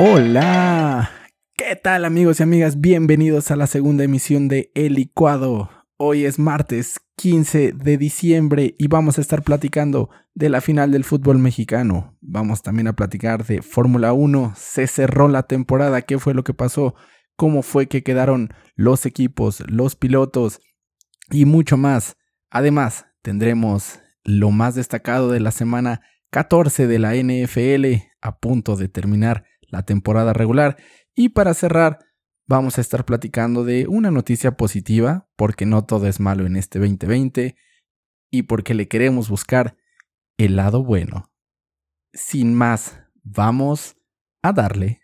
Hola, ¿qué tal amigos y amigas? Bienvenidos a la segunda emisión de El Licuado. Hoy es martes 15 de diciembre y vamos a estar platicando de la final del fútbol mexicano. Vamos también a platicar de Fórmula 1. Se cerró la temporada, qué fue lo que pasó, cómo fue que quedaron los equipos, los pilotos y mucho más. Además, tendremos lo más destacado de la semana 14 de la NFL a punto de terminar la temporada regular. Y para cerrar, vamos a estar platicando de una noticia positiva, porque no todo es malo en este 2020 y porque le queremos buscar el lado bueno. Sin más, vamos a darle.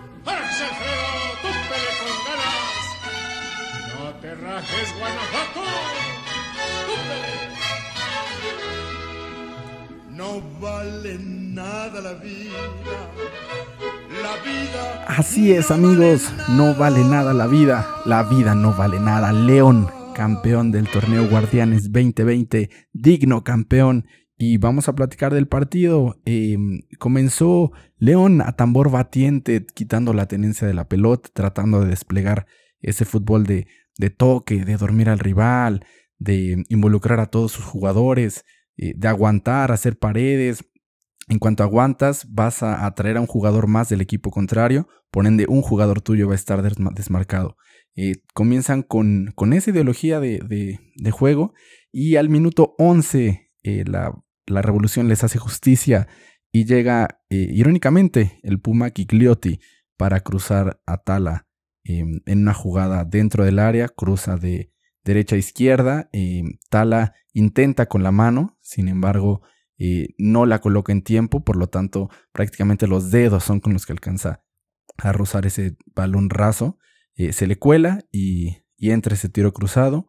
No vale nada la vida. Así es amigos, no vale nada la vida, la vida no vale nada. León, campeón del torneo Guardianes 2020, digno campeón. Y vamos a platicar del partido. Em, comenzó León a tambor batiente, quitando la tenencia de la pelota, tratando de desplegar ese fútbol de, de toque, de dormir al rival, de involucrar a todos sus jugadores, eh, de aguantar, hacer paredes, en cuanto aguantas, vas a atraer a un jugador más del equipo contrario, por ende un jugador tuyo va a estar desmarcado. Eh, comienzan con, con, esa ideología de, de, juego y al minuto 11 eh, la, la, revolución les hace justicia y llega eh, irónicamente el Puma Kikliotti para cruzar a Tala em, en una jugada dentro del área, cruza de derecha a izquierda, em, Tala intenta con la mano, sin embargo no la coloca en tiempo, por lo tanto prácticamente los dedos son con los que alcanza a rozar ese balón raso. Eh, se le cuela y, entra ese tiro cruzado.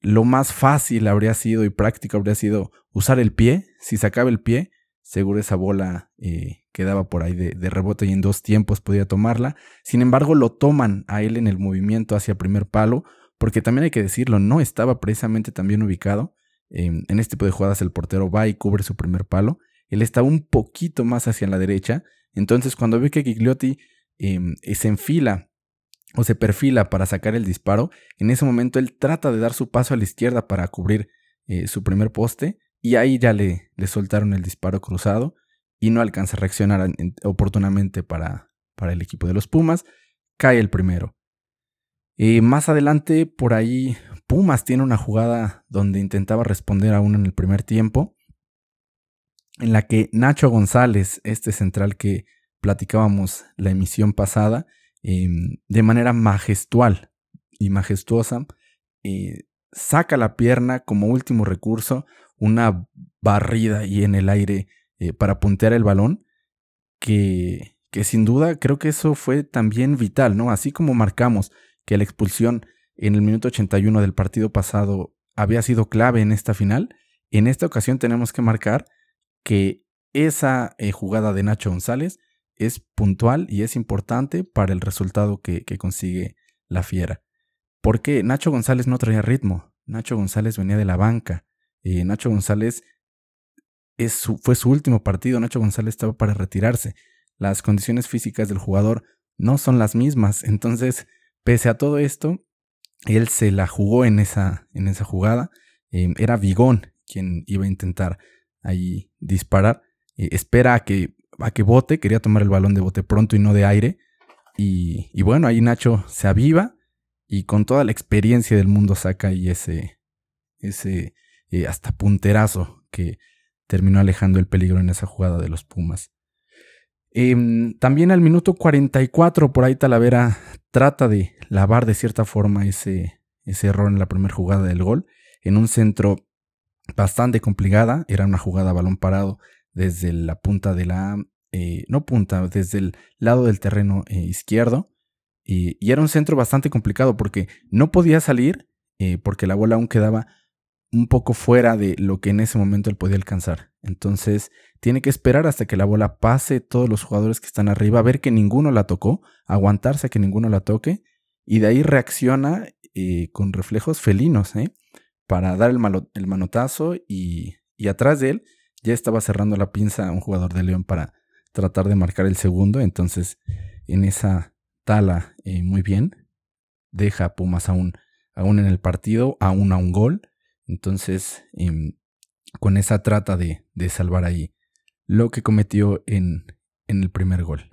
Lo más fácil habría sido y práctico habría sido usar el pie. Si sacaba el pie, seguro esa bola eh, quedaba por ahí de, de, rebote y en dos tiempos podía tomarla. Sin embargo, lo toman a él en el movimiento hacia primer palo, porque también hay que decirlo, no estaba precisamente tan bien ubicado en este tipo de jugadas el portero va y cubre su primer palo. Él está un poquito más hacia la derecha. Entonces cuando ve que Gigliotti em, se enfila o se perfila para sacar el disparo, en ese momento él trata de dar su paso a la izquierda para cubrir eh, su primer poste y ahí ya le, le, soltaron el disparo cruzado y no alcanza a reaccionar oportunamente para, para el equipo de los Pumas. Cae el primero. Eh, más adelante, por ahí, Pumas tiene una jugada donde intentaba responder a uno en el primer tiempo, en la que Nacho González, este central que platicábamos la emisión pasada, em, de manera majestual y majestuosa, eh, saca la pierna como último recurso, una barrida y en el aire eh, para puntear el balón, que, que sin duda creo que eso fue también vital, ¿no? Así como marcamos que la expulsión en el minuto 81 del partido pasado había sido clave en esta final, en esta ocasión tenemos que marcar que esa eh, jugada de Nacho González es puntual y es importante para el resultado que, consigue la fiera. Porque Nacho González no traía ritmo, Nacho González venía de la banca, eh, Nacho González es fue su último partido, Nacho González estaba para retirarse, las condiciones físicas del jugador no son las mismas, entonces, pese a todo esto, él se la jugó en esa, en esa jugada. Em, era Vigón quien iba a intentar ahí disparar. Eh, espera a que, a que bote, quería tomar el balón de bote pronto y no de aire. Y, bueno, ahí Nacho se aviva y con toda la experiencia del mundo saca ahí ese, ese eh, hasta punterazo que terminó alejando el peligro en esa jugada de los Pumas. Em, también al minuto 44 por ahí Talavera trata de lavar de cierta forma ese, ese error en la primera jugada del gol en un centro bastante complicada. Era una jugada a balón parado desde la punta de la... Eh, no punta, desde el lado del terreno eh, izquierdo. Y, era un centro bastante complicado porque no podía salir eh, porque la bola aún quedaba un poco fuera de lo que en ese momento él podía alcanzar. Entonces tiene que esperar hasta que la bola pase todos los jugadores que están arriba, ver que ninguno la tocó, aguantarse a que ninguno la toque y de ahí reacciona eh, con reflejos felinos ¿eh? para dar el, manotazo y, y, atrás de él ya estaba cerrando la pinza un jugador de León para tratar de marcar el segundo. Entonces en esa tala eh, muy bien. Deja a Pumas aún, aún en el partido, aún a un gol. Entonces, em, con esa trata de, de, salvar ahí lo que cometió en, en el primer gol.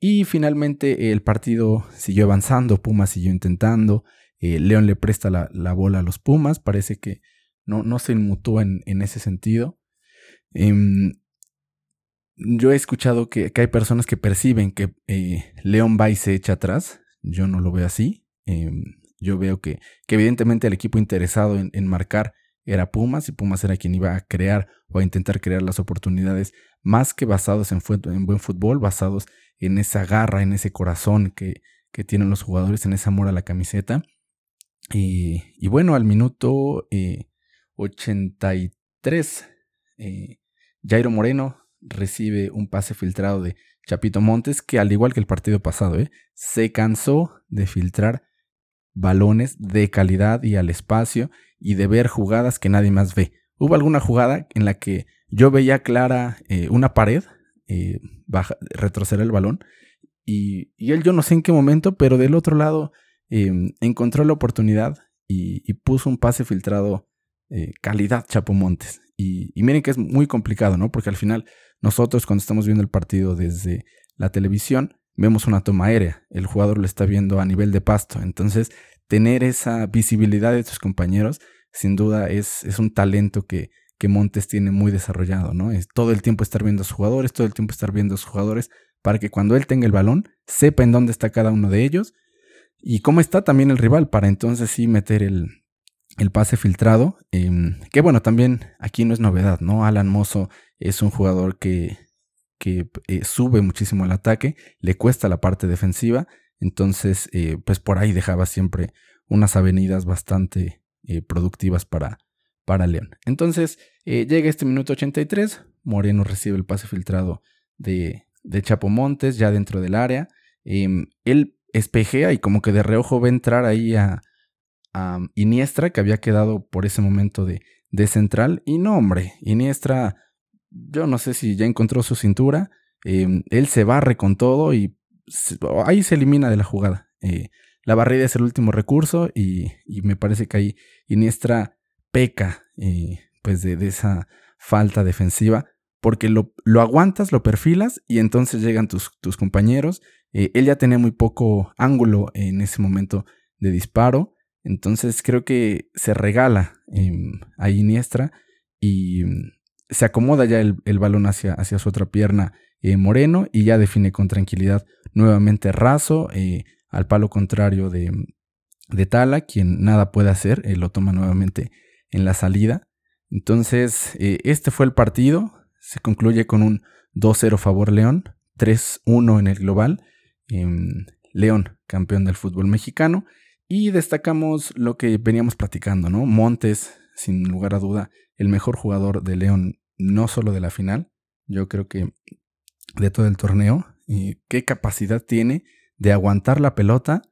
Y finalmente el partido siguió avanzando, Pumas siguió intentando, eh, León le presta la, bola a los Pumas, parece que no, no se inmutó en, en ese sentido. Em, yo he escuchado que, hay personas que perciben que eh, León va y se echa atrás, yo no lo veo así. Em, yo veo que, que, evidentemente el equipo interesado en, en marcar era Pumas y Pumas era quien iba a crear o a intentar crear las oportunidades más que basados en, en buen fútbol, basados en esa garra, en ese corazón que, que tienen los jugadores, en ese amor a la camiseta. Y, bueno, al minuto 83, eh, eh, Jairo Moreno recibe un pase filtrado de Chapito Montes, que al igual que el partido pasado, eh, se cansó de filtrar balones de calidad y al espacio y de ver jugadas que nadie más ve. Hubo alguna jugada en la que yo veía clara una pared eh, retroceder el balón. Y, él yo no sé en qué momento, pero del otro lado em, encontró la oportunidad y, puso un pase filtrado eh, calidad Chapo Montes. Y, y, miren que es muy complicado, ¿no? Porque al final nosotros cuando estamos viendo el partido desde la televisión, vemos una toma aérea. El jugador lo está viendo a nivel de pasto. Entonces, tener esa visibilidad de tus compañeros, sin duda es, es un talento que, que Montes tiene muy desarrollado, ¿no? Es todo el tiempo estar viendo a sus jugadores, todo el tiempo estar viendo a sus jugadores para que cuando él tenga el balón sepa en dónde está cada uno de ellos y cómo está también el rival para entonces sí meter el, pase filtrado. Em, que bueno, también aquí no es novedad, ¿no? Alan Mozo es un jugador que, que eh, sube muchísimo el ataque, le cuesta la parte defensiva, entonces eh, pues por ahí dejaba siempre unas avenidas bastante eh, productivas para, para León. Entonces llega este minuto 83, Moreno recibe el pase filtrado de, de Chapo Montes ya dentro del área. Em, él espejea y como que de reojo ve entrar ahí a, Iniestra, que había quedado por ese momento de, de, central. Y no, hombre, Iniestra, yo no sé si ya encontró su cintura. Em, él se barre con todo y ahí se elimina de la jugada. Eh, la barrida es el último recurso y, y, me parece que ahí Iniestra peca eh, pues de, esa falta defensiva, porque lo, lo, aguantas, lo perfilas y entonces llegan tus, tus compañeros. Eh, él ya tenía muy poco ángulo en ese momento de disparo, entonces creo que se regala em, a Iniestra y se acomoda ya el, balón hacia, hacia, su otra pierna eh, Moreno y ya define con tranquilidad nuevamente Razo al palo contrario de, de Tala, quien nada puede hacer, lo toma nuevamente en la salida. Entonces, eh, este fue el partido. Se concluye con un 2-0 favor León, 3-1 en el global. Em, León, campeón del fútbol mexicano. Y destacamos lo que veníamos platicando, ¿no? Montes, sin lugar a duda, el mejor jugador de León, no solo de la final, yo creo que de todo el torneo. Y qué capacidad tiene de aguantar la pelota,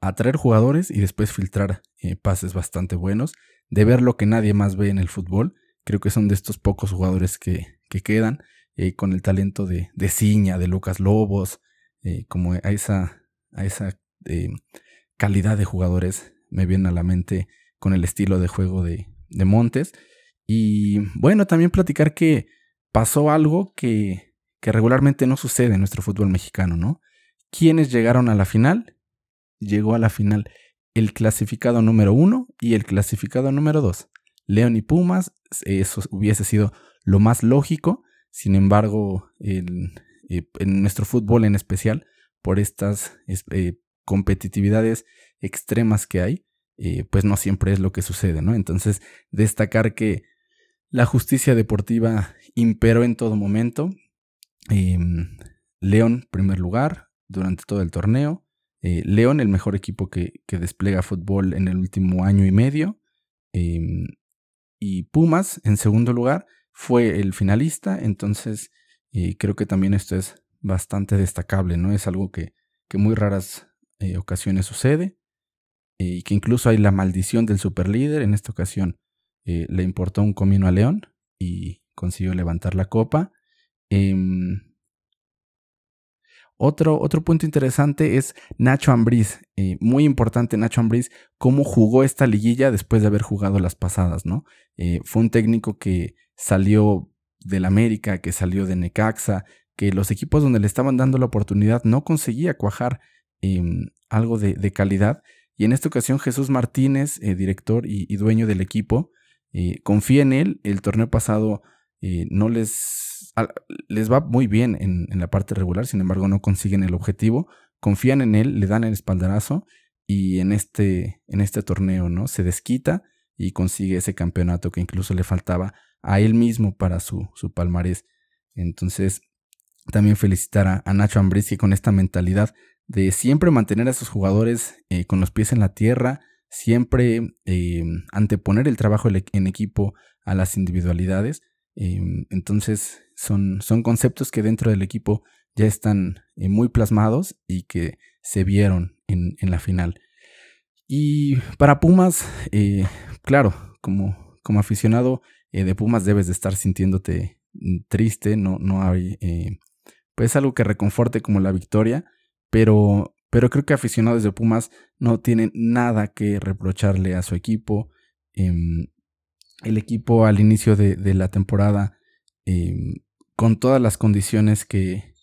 atraer jugadores y después filtrar eh, pases bastante buenos de ver lo que nadie más ve en el fútbol. Creo que son de estos pocos jugadores que, que quedan eh, con el talento de, de Ciña, de Lucas Lobos, eh, como a esa, a esa calidad de jugadores me viene a la mente con el estilo de juego de, de Montes. Y bueno, también platicar que pasó algo que, que regularmente no sucede en nuestro fútbol mexicano, ¿no? ¿Quiénes llegaron a la final? Llegó a la final el clasificado número uno y el clasificado número dos. León y Pumas, eso hubiese sido lo más lógico. Sin embargo, en, eh, nuestro fútbol en especial, por estas eh, competitividades extremas que hay, eh, pues no siempre es lo que sucede, ¿no? Entonces, destacar que la justicia deportiva imperó en todo momento. Em, León, primer lugar, durante todo el torneo. Eh, León, el mejor equipo que, despliega fútbol en el último año y medio. Em, y Pumas, en segundo lugar, fue el finalista. Entonces, eh, creo que también esto es bastante destacable, ¿no? Es algo que, que muy raras eh, ocasiones sucede. y que incluso hay la maldición del superlíder. En esta ocasión le importó un comino a León y consiguió levantar la copa. Em, Otro, otro punto interesante es Nacho Ambriz. Eh, muy importante Nacho Ambriz, cómo jugó esta liguilla después de haber jugado las pasadas, ¿no? Eh, fue un técnico que salió del América, que salió de Necaxa, que los equipos donde le estaban dando la oportunidad no conseguía cuajar em, algo de, calidad. Y en esta ocasión Jesús Martínez, eh, director y, dueño del equipo, confía en él. El torneo pasado no les les va muy bien en, la parte regular, sin embargo no consiguen el objetivo, confían en él, le dan el espaldarazo y en este, en este torneo ¿no? se desquita y consigue ese campeonato que incluso le faltaba a él mismo para su, su palmarés. Entonces, también felicitar a, Nacho Ambriz con esta mentalidad de siempre mantener a sus jugadores eh, con los pies en la tierra, siempre eh, anteponer el trabajo en equipo a las individualidades. Em, entonces, son, son conceptos que dentro del equipo ya están eh, muy plasmados y que se vieron en, la final. Y para Pumas, eh, claro, como, como aficionado eh, de Pumas debes de estar sintiéndote mm, triste, no, no hay pues algo que reconforte como la victoria, pero, pero creo que aficionados de Pumas no tienen nada que reprocharle a su equipo. Em, el equipo al inicio de, la temporada em, con todas las condiciones que,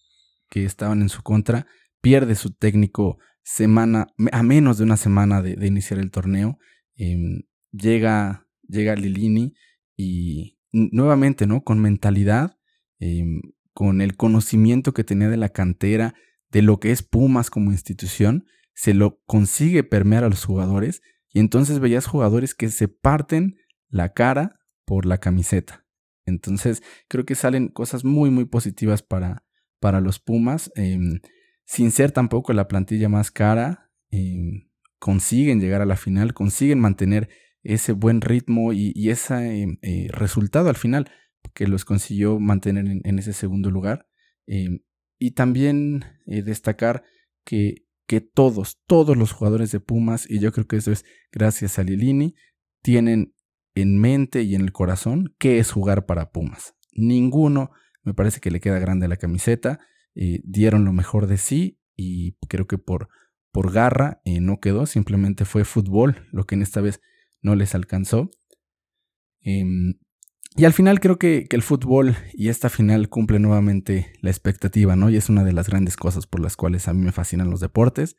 que estaban en su contra, pierde su técnico semana, a menos de una semana de, iniciar el torneo. Em, llega, llega Lilini y nuevamente, ¿no? Con mentalidad, con el conocimiento que tenía de la cantera, de lo que es Pumas como institución, se lo consigue permear a los jugadores y entonces veías jugadores que se parten la cara por la camiseta. Entonces, creo que salen cosas muy, muy positivas para, para los Pumas. Em, sin ser tampoco la plantilla más cara, em, consiguen llegar a la final, consiguen mantener ese buen ritmo y, ese em, eh, resultado al final que los consiguió mantener en, ese segundo lugar. Y también eh, destacar que, que todos, todos los jugadores de Pumas, y yo creo que eso es gracias a Lilini, tienen en mente y en el corazón qué es jugar para Pumas. Ninguno me parece que le queda grande la camiseta. Eh, dieron lo mejor de sí y creo que por, por garra eh, no quedó, simplemente fue fútbol, lo que en esta vez no les alcanzó. Em, y al final creo que, el fútbol y esta final cumple nuevamente la expectativa, ¿no? Y es una de las grandes cosas por las cuales a mí me fascinan los deportes,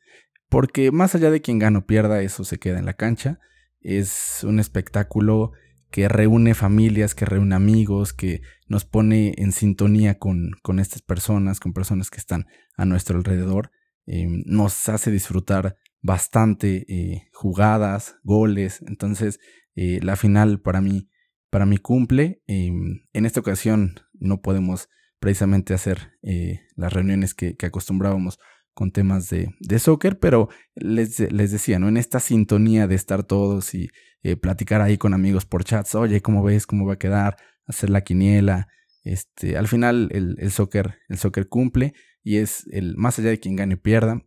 porque más allá de quien gana o pierda, eso se queda en la cancha. Es un espectáculo que reúne familias, que reúne amigos, que nos pone en sintonía con, con estas personas, con personas que están a nuestro alrededor. Em, nos hace disfrutar bastante eh, jugadas, goles. Entonces, eh, la final para mí, para mí cumple. Em, en esta ocasión no podemos precisamente hacer eh, las reuniones que, acostumbrábamos con temas de, de soccer, pero les, les, decía, ¿no? En esta sintonía de estar todos y eh, platicar ahí con amigos por chats, oye, ¿cómo ves? ¿Cómo va a quedar? Hacer la quiniela. Este, al final el, el soccer, el soccer cumple y es el, más allá de quien gane pierda,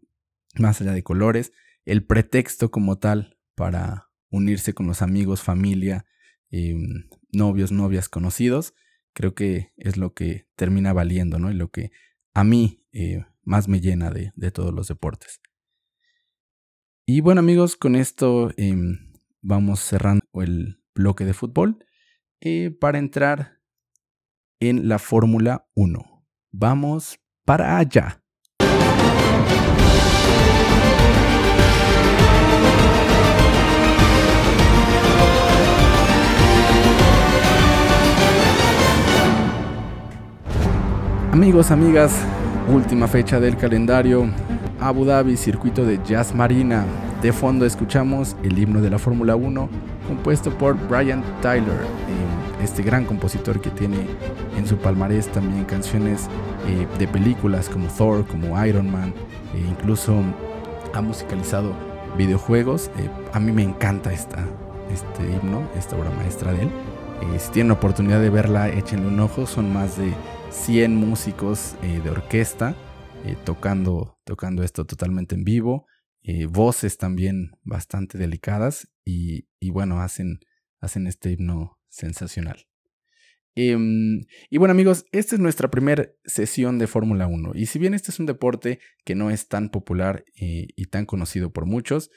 más allá de colores, el pretexto como tal para unirse con los amigos, familia, em, novios, novias, conocidos, creo que es lo que termina valiendo, ¿no? Y lo que a mí eh, más me llena de, todos los deportes. Y bueno amigos, con esto em, vamos cerrando el bloque de fútbol eh, para entrar en la Fórmula 1. Vamos para allá. Amigos, amigas, Última fecha del calendario, Abu Dhabi, circuito de Jazz Marina. De fondo escuchamos el himno de la Fórmula 1, compuesto por Brian Tyler, eh, este gran compositor que tiene en su palmarés también canciones eh, de películas como Thor, como Iron Man, e incluso ha musicalizado videojuegos. Eh, a mí me encanta esta, este himno, esta obra maestra de él. si tienen oportunidad de verla, échenle un ojo, son más de 100 músicos eh, de orquesta eh, tocando, tocando esto totalmente en vivo, eh, voces también bastante delicadas y, bueno, hacen, hacen este himno sensacional. Em, y bueno amigos, esta es nuestra primera sesión de Fórmula 1. Y si bien este es un deporte que no es tan popular y tan conocido por muchos,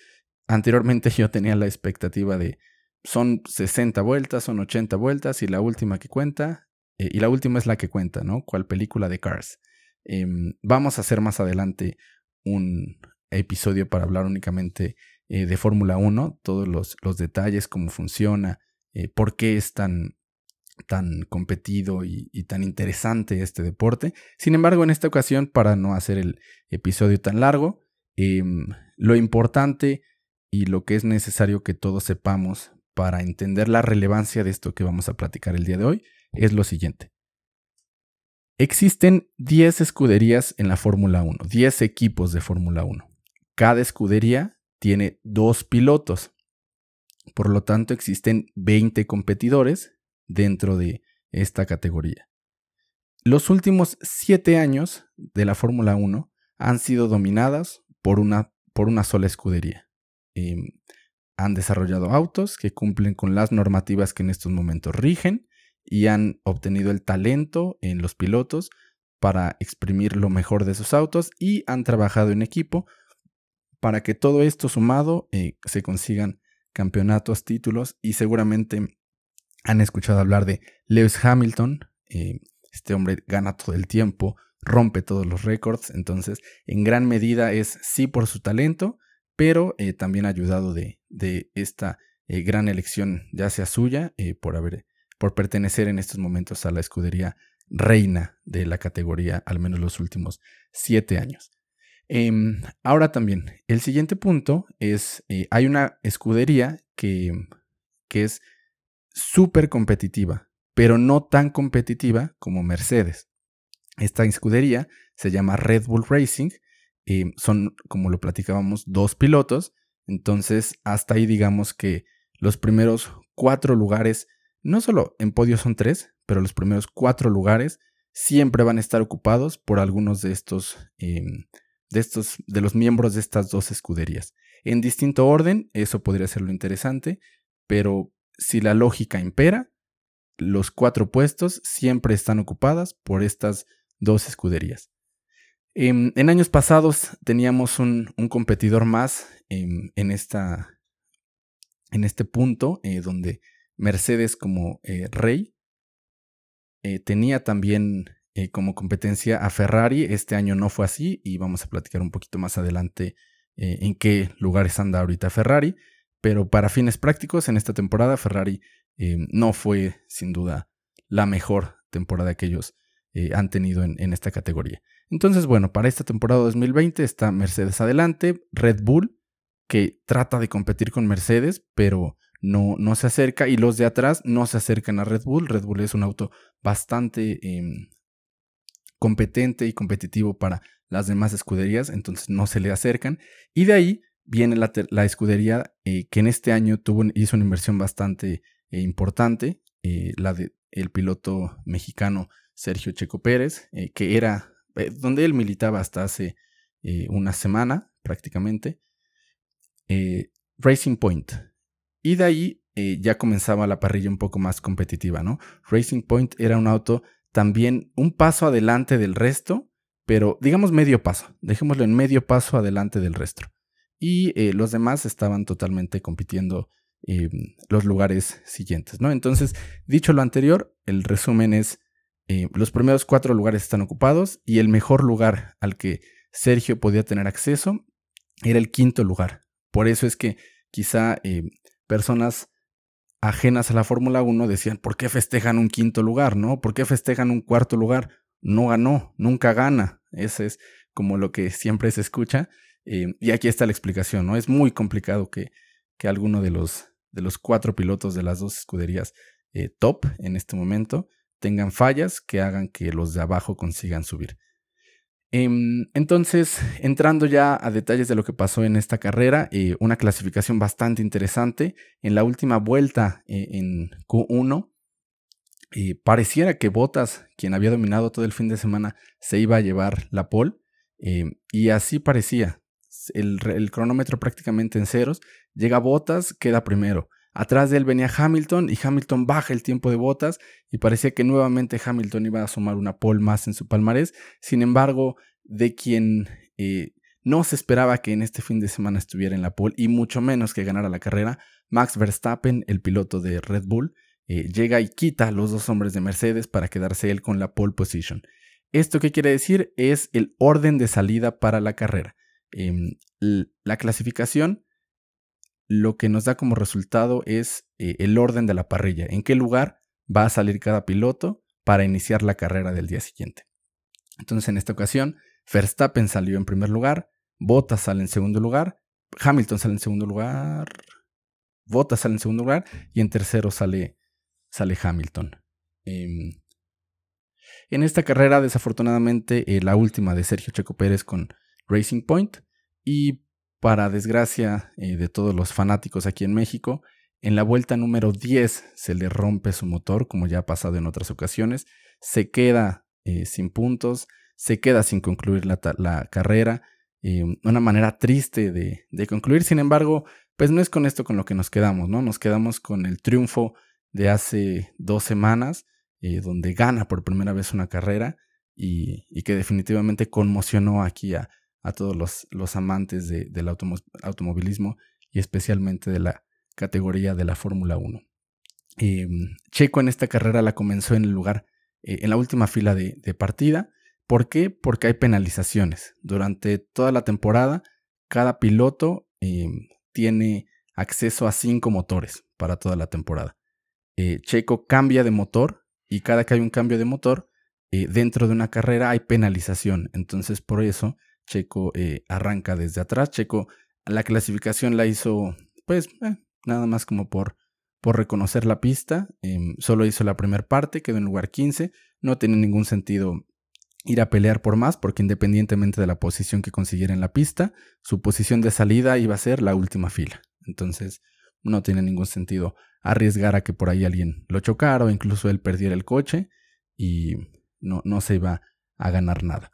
anteriormente yo tenía la expectativa de son 60 vueltas, son 80 vueltas y la última que cuenta, eh, y la última es la que cuenta, ¿no? ¿Cuál película de Cars? Em, vamos a hacer más adelante un episodio para hablar únicamente eh, de Fórmula 1, todos los, los, detalles, cómo funciona, por qué es tan tan competido y, tan interesante este deporte. Sin embargo, en esta ocasión, para no hacer el episodio tan largo, em, lo importante y lo que es necesario que todos sepamos para entender la relevancia de esto que vamos a platicar el día de hoy es lo siguiente. Existen 10 escuderías en la Fórmula 1, 10 equipos de Fórmula 1. Cada escudería tiene dos pilotos. Por lo tanto, existen 20 competidores dentro de esta categoría. Los últimos siete años de la Fórmula 1 han sido dominadas por una, por una sola escudería. Em, han desarrollado autos que cumplen con las normativas que en estos momentos rigen y han obtenido el talento en los pilotos para exprimir lo mejor de sus autos y han trabajado en equipo para que todo esto sumado eh, se consigan campeonatos, títulos y seguramente han escuchado hablar de Lewis Hamilton. Eh, este hombre gana todo el tiempo, rompe todos los récords. Entonces, en gran medida es sí por su talento, pero eh, también ayudado de, de esta eh, gran elección, ya sea suya, por, haber, por pertenecer en estos momentos a la escudería reina de la categoría, al menos los últimos siete años. Em, ahora también, el siguiente punto es, hay una escudería que, que es súper competitiva, pero no tan competitiva como Mercedes. Esta escudería se llama Red Bull Racing. Eh, son, como lo platicábamos, dos pilotos. Entonces, hasta ahí digamos que los primeros cuatro lugares, no solo en podio son tres, pero los primeros cuatro lugares siempre van a estar ocupados por algunos de estos, em, de estos, de los miembros de estas dos escuderías. En distinto orden, eso podría ser lo interesante, pero si la lógica impera, los cuatro puestos siempre están ocupadas por estas dos escuderías. En, años pasados teníamos un, competidor más en, esta, en este punto eh, donde Mercedes como eh, rey eh, tenía también como competencia a Ferrari. Este año no fue así y vamos a platicar un poquito más adelante en qué lugares anda ahorita Ferrari. Pero para fines prácticos, en esta temporada Ferrari eh, no fue sin duda la mejor temporada que ellos eh, han tenido en, esta categoría. Entonces, bueno, para esta temporada 2020 está Mercedes adelante, Red Bull, que trata de competir con Mercedes, pero no, no se acerca, y los de atrás no se acercan a Red Bull. Red Bull es un auto bastante em, competente y competitivo para las demás escuderías, entonces no se le acercan. Y de ahí viene la, escudería eh, que en este año tuvo, hizo una inversión bastante eh, importante, eh, la del el piloto mexicano Sergio Checo Pérez, que era donde él militaba hasta hace una semana prácticamente, Racing Point. Y de ahí ya comenzaba la parrilla un poco más competitiva, ¿no? Racing Point era un auto también un paso adelante del resto, pero digamos medio paso, dejémoslo en medio paso adelante del resto y eh, los demás estaban totalmente compitiendo en los lugares siguientes, ¿no? Entonces, dicho lo anterior, el resumen es, eh, los primeros cuatro lugares están ocupados y el mejor lugar al que Sergio podía tener acceso era el quinto lugar. Por eso es que quizá eh, personas ajenas a la Fórmula 1 decían, ¿por qué festejan un quinto lugar, no? ¿Por qué festejan un cuarto lugar? No ganó, nunca gana. Ese es como lo que siempre se escucha. Eh, y aquí está la explicación, ¿no? Es muy complicado que, que alguno de los, de los cuatro pilotos de las dos escuderías eh, top en este momento tengan fallas que hagan que los de abajo consigan subir. Em, entonces, entrando ya a detalles de lo que pasó en esta carrera, eh, una clasificación bastante interesante. En la última vuelta en Q1, pareciera que Bottas, quien había dominado todo el fin de semana, se iba a llevar la pole. y así parecía el, cronómetro prácticamente en ceros. Llega Botas, queda primero. Atrás de él venía Hamilton y Hamilton baja el tiempo de botas y parecía que nuevamente Hamilton iba a sumar una pole más en su palmarés. Sin embargo, de quien eh, no se esperaba que en este fin de semana estuviera en la pole y mucho menos que ganara la carrera, Max Verstappen, el piloto de Red Bull, eh, llega y quita a los dos hombres de Mercedes para quedarse él con la pole position. ¿Esto qué quiere decir? Es el orden de salida para la carrera. Em, la clasificación lo que nos da como resultado es eh, el orden de la parrilla, en qué lugar va a salir cada piloto para iniciar la carrera del día siguiente. Entonces en esta ocasión, Verstappen salió en primer lugar, Bottas sale en segundo lugar, Hamilton sale en segundo lugar, Bottas sale en segundo lugar y en tercero sale, sale Hamilton. Em, en esta carrera, desafortunadamente, eh, la última de Sergio Checo Pérez con Racing Point y para desgracia eh, de todos los fanáticos aquí en México, en la vuelta número 10 se le rompe su motor, como ya ha pasado en otras ocasiones, se queda eh, sin puntos, se queda sin concluir la, carrera, eh, una manera triste de, concluir, sin embargo, pues no es con esto con lo que nos quedamos, ¿no? Nos quedamos con el triunfo de hace dos semanas, donde gana por primera vez una carrera y, y que definitivamente conmocionó aquí a, a todos los, los amantes del automovilismo y especialmente de la categoría de la Fórmula 1. Em, Checo en esta carrera la comenzó en el lugar, eh, en la última fila de, partida. ¿Por qué? Porque hay penalizaciones. Durante toda la temporada, cada piloto em, tiene acceso a cinco motores para toda la temporada. Eh, Checo cambia de motor y cada que hay un cambio de motor, eh, dentro de una carrera hay penalización. Entonces, por eso Checo eh, arranca desde atrás. Checo la clasificación la hizo, pues, eh, nada más como por, por reconocer la pista. Em, solo hizo la primera parte, quedó en lugar 15. No tiene ningún sentido ir a pelear por más, porque independientemente de la posición que consiguiera en la pista, su posición de salida iba a ser la última fila. Entonces, no tiene ningún sentido arriesgar a que por ahí alguien lo chocara o incluso él perdiera el coche y no, no se iba a ganar nada.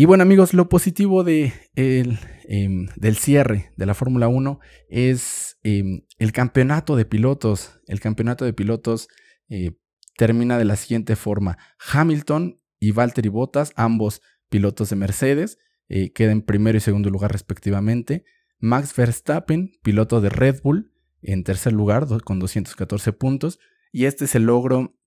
Y bueno amigos, lo positivo de em, del cierre de la Fórmula 1 es em, el campeonato de pilotos. El campeonato de pilotos eh, termina de la siguiente forma. Hamilton y Valtteri Bottas, ambos pilotos de Mercedes, eh, quedan primero y segundo lugar respectivamente. Max Verstappen, piloto de Red Bull, en tercer lugar con 214 puntos. Y este es el logro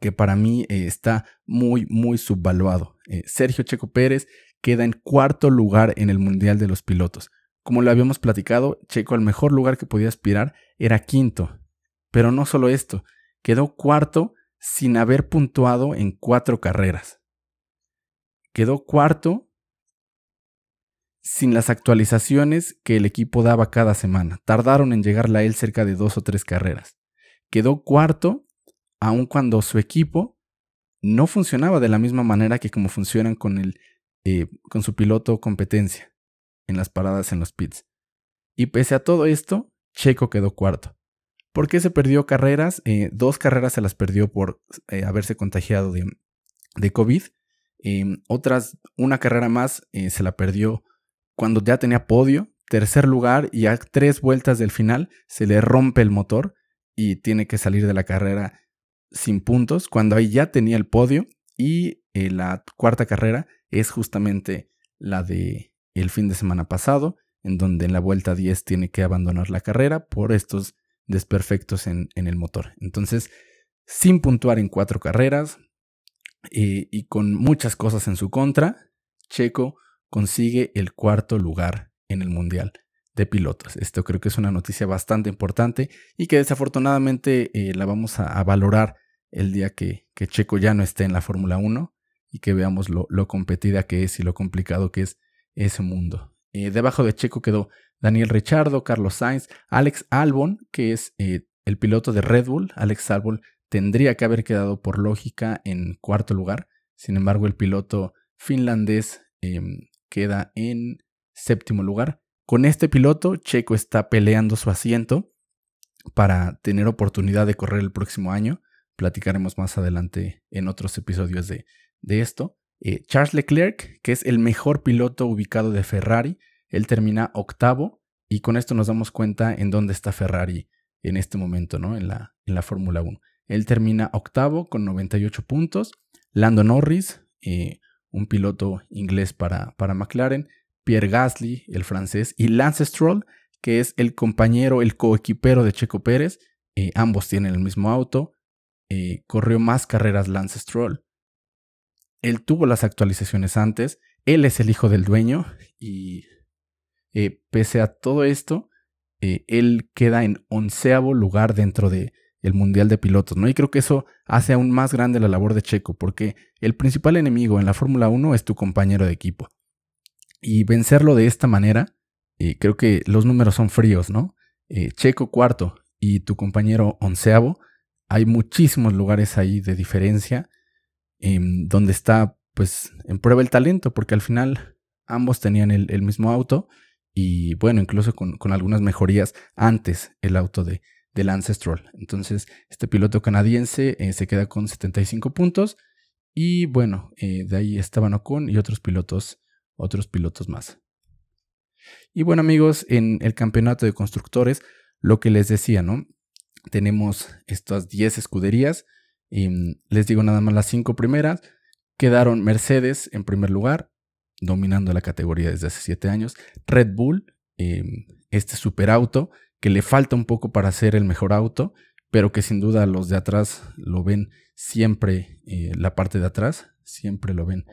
que para mí eh, está muy, muy subvaluado. Eh, Sergio Checo Pérez queda en cuarto lugar en el Mundial de los Pilotos. Como lo habíamos platicado, Checo al mejor lugar que podía aspirar era quinto. Pero no solo esto, quedó cuarto sin haber puntuado en cuatro carreras. Quedó cuarto sin las actualizaciones que el equipo daba cada semana. Tardaron en llegarle a él cerca de dos o tres carreras. Quedó cuarto aun cuando su equipo no funcionaba de la misma manera que como funcionan con, el, eh, con su piloto competencia en las paradas en los pits. Y pese a todo esto, Checo quedó cuarto. ¿Por qué se perdió carreras? Eh, dos carreras se las perdió por eh, haberse contagiado de, de COVID. Em, otras, una carrera más se la perdió cuando ya tenía podio, tercer lugar y a tres vueltas del final se le rompe el motor y tiene que salir de la carrera sin puntos cuando ahí ya tenía el podio y eh, la cuarta carrera es justamente la de el fin de semana pasado, en donde en la vuelta 10 tiene que abandonar la carrera por estos desperfectos en, el motor. Entonces, sin puntuar en cuatro carreras eh, y con muchas cosas en su contra, Checo consigue el cuarto lugar en el Mundial de pilotos. Esto creo que es una noticia bastante importante y que desafortunadamente eh, la vamos a, valorar el día que, Checo ya no esté en la Fórmula 1 y que veamos lo, competida que es y lo complicado que es ese mundo. Eh, debajo de Checo quedó Daniel Richardo, Carlos Sainz, Alex Albon, que es eh, el piloto de Red Bull. Alex Albon tendría que haber quedado por lógica en cuarto lugar. Sin embargo, el piloto finlandés em, queda en séptimo lugar. Con este piloto, Checo está peleando su asiento para tener oportunidad de correr el próximo año. Platicaremos más adelante en otros episodios de, esto. Eh, Charles Leclerc, que es el mejor piloto ubicado de Ferrari, él termina octavo y con esto nos damos cuenta en dónde está Ferrari en este momento, ¿no? En la, en la Fórmula 1. Él termina octavo con 98 puntos. Lando Norris, eh, un piloto inglés para, para McLaren. Pierre Gasly, el francés. Y Lance Stroll, que es el compañero, el coequipero de Checo Pérez. Eh, ambos tienen el mismo auto. Eh, corrió más carreras Lance Stroll. Él tuvo las actualizaciones antes. Él es el hijo del dueño. Y pese a todo esto, él queda en onceavo lugar dentro de el Mundial de Pilotos, ¿no? Y creo que eso hace aún más grande la labor de Checo, porque el principal enemigo en la Fórmula 1 es tu compañero de equipo. Y vencerlo de esta manera, eh, creo que los números son fríos, ¿no? Eh, Checo cuarto y tu compañero onceavo, hay muchísimos lugares ahí de diferencia em, donde está pues en prueba el talento, porque al final ambos tenían el, mismo auto y bueno, incluso con, algunas mejorías antes el auto de, del Ancestral. Entonces, este piloto canadiense eh, se queda con 75 puntos. Y bueno, eh, de ahí estaban Ocon y otros pilotos, otros pilotos más. Y bueno, amigos, en el campeonato de constructores, lo que les decía, ¿no? Tenemos estas 10 escuderías. Y mm, les digo nada más las 5 primeras. Quedaron Mercedes en primer lugar, dominando la categoría desde hace 7 años. Red Bull, em, este superauto que le falta un poco para ser el mejor auto, pero que sin duda los de atrás lo ven siempre, eh, la parte de atrás, siempre lo ven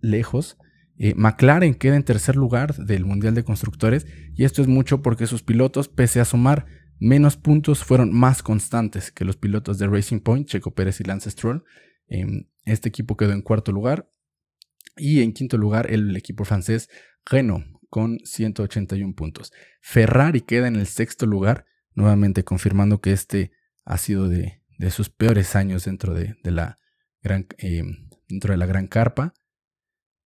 lejos. Eh, McLaren queda en tercer lugar del Mundial de Constructores y esto es mucho porque sus pilotos, pese a sumar menos puntos, fueron más constantes que los pilotos de Racing Point, Checo Pérez y Lance Stroll. Em, este equipo quedó en cuarto lugar y en quinto lugar el equipo francés Renault con 181 puntos. Ferrari queda en el sexto lugar, nuevamente confirmando que este ha sido de, sus peores años dentro de, la gran, eh, dentro de la gran carpa.